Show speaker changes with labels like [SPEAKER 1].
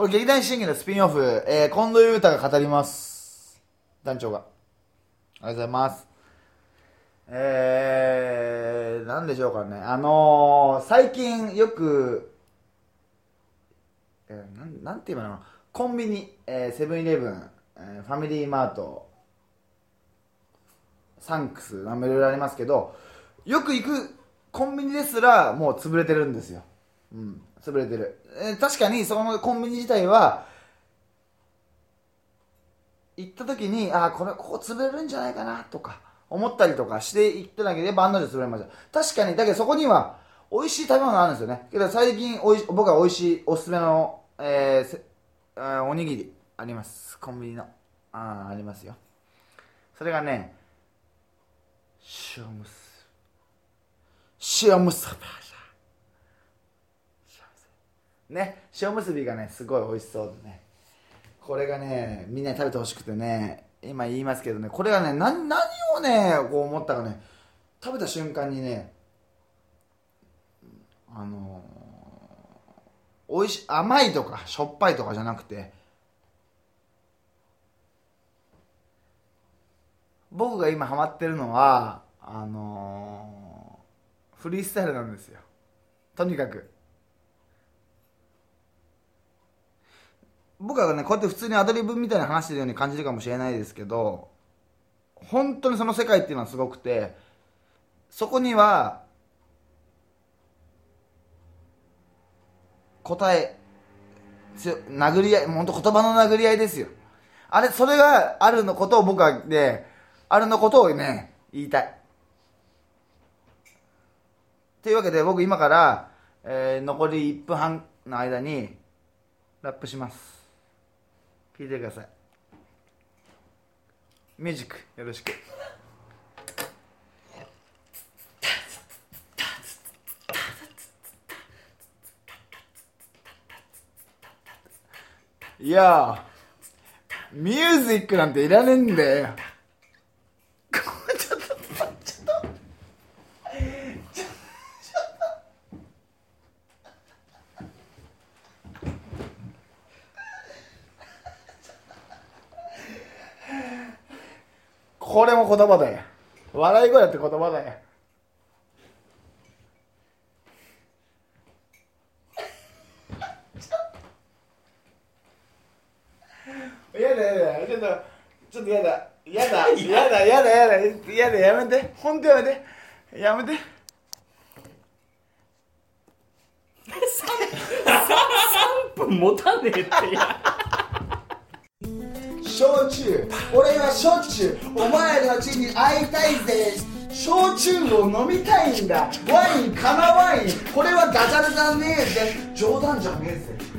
[SPEAKER 1] これ劇団新劇のスピンオフ、えー、近藤裕太が語ります。団長が。ありがとうございます。えー、なんでしょうかね。あのー、最近よく、えー、なん、なんて言えばいいのかなコンビニ、えーセブンイレブン、えーファミリーマート、サンクス、なんいろいろありますけど、よく行くコンビニですら、もう潰れてるんですよ。うん、潰れてる。え確かに、そのコンビニ自体は、行った時に、あーこれ、ここ潰れるんじゃないかな、とか、思ったりとかして行ってだけで、万能で潰れました。確かに、だけどそこには、美味しい食べ物があるんですよね。けど最近おい、僕が美味しい、おすすめの、えーえーおにぎり、あります。コンビニの。あありますよ。それがね、塩むす塩むすね塩むすびがねすごい美味しそうでね。これがねみんなに食べてほしくてね今言いますけどねこれがね何何をねこう思ったかね食べた瞬間にねあのー、おいし甘いとかしょっぱいとかじゃなくて僕が今ハマってるのはあのー、フリースタイルなんですよ。とにかく。僕はねこうやって普通にアドリブみたいな話してるように感じるかもしれないですけど本当にその世界っていうのはすごくてそこには答え殴り合い本当言葉の殴り合いですよ。あれそれがあるのことを僕はねあるのことをね言いたい。というわけで僕今から、えー残り1分半の間にラップします。聞いてください。ミュージックよろしく。いやミュージックなんていらねえんだよこれちょっとちょっとこれも言葉だよ。笑い声だって言葉だよ。やだやだちょっとちょっとやだやだやだやだやだやだやめて本当やめてやめて
[SPEAKER 2] 3分持たねえってや
[SPEAKER 1] 焼酎。俺はしょっちゅうお前たちに会いたいぜ。焼酎を飲みたいんだ。ワインかなワイン。これはダジャレだねえぜ。冗談じゃねえぜ。